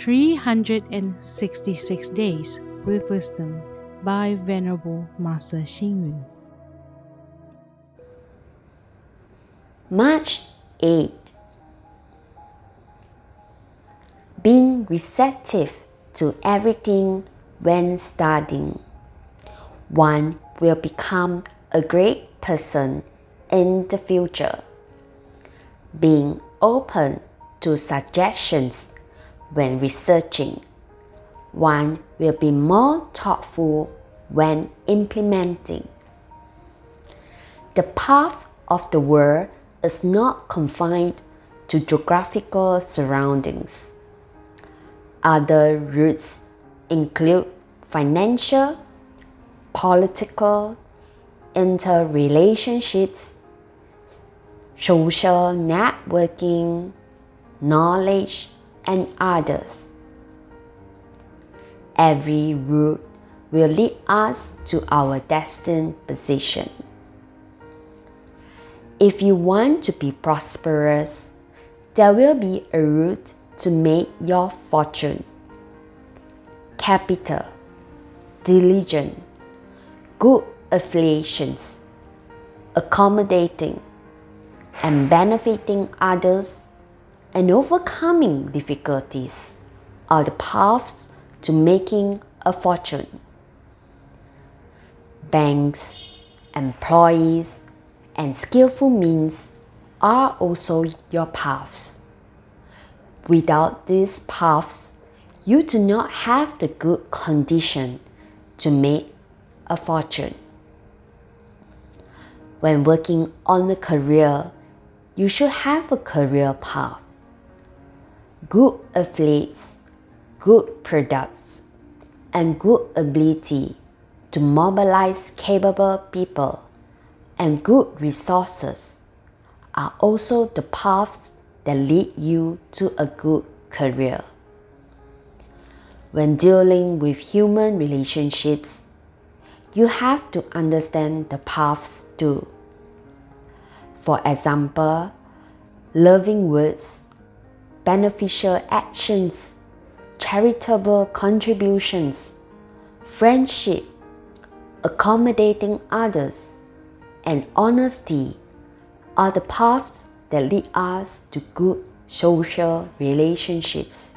366 Days with Wisdom by Venerable Master Xing Yun. March 8 Being receptive to everything when studying. One will become a great person in the future. Being open to suggestions when researching. One will be more thoughtful when implementing. The path of the world is not confined to geographical surroundings. Other routes include financial, political, interrelationships, social networking, knowledge, and others. Every route will lead us to our destined position. If you want to be prosperous, there will be a route to make your fortune. Capital, diligent, good affiliations, accommodating, and benefiting others and overcoming difficulties are the paths to making a fortune. Banks, employees, and skillful means are also your paths. Without these paths, you do not have the good condition to make a fortune. When working on a career, you should have a career path good affiliates, good products, and good ability to mobilize capable people and good resources are also the paths that lead you to a good career. When dealing with human relationships, you have to understand the paths too. For example, loving words beneficial actions, charitable contributions, friendship, accommodating others, and honesty are the paths that lead us to good social relationships.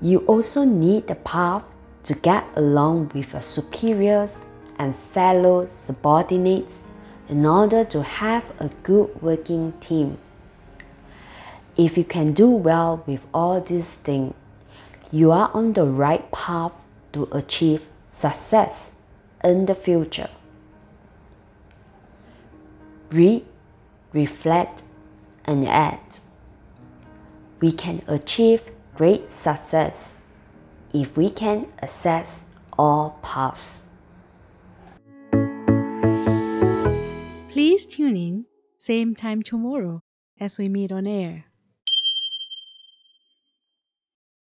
You also need the path to get along with your superiors and fellow subordinates in order to have a good working team. If you can do well with all these things, you are on the right path to achieve success in the future. Read, reflect, and act. We can achieve great success if we can assess all paths. Please tune in, same time tomorrow as we meet on air.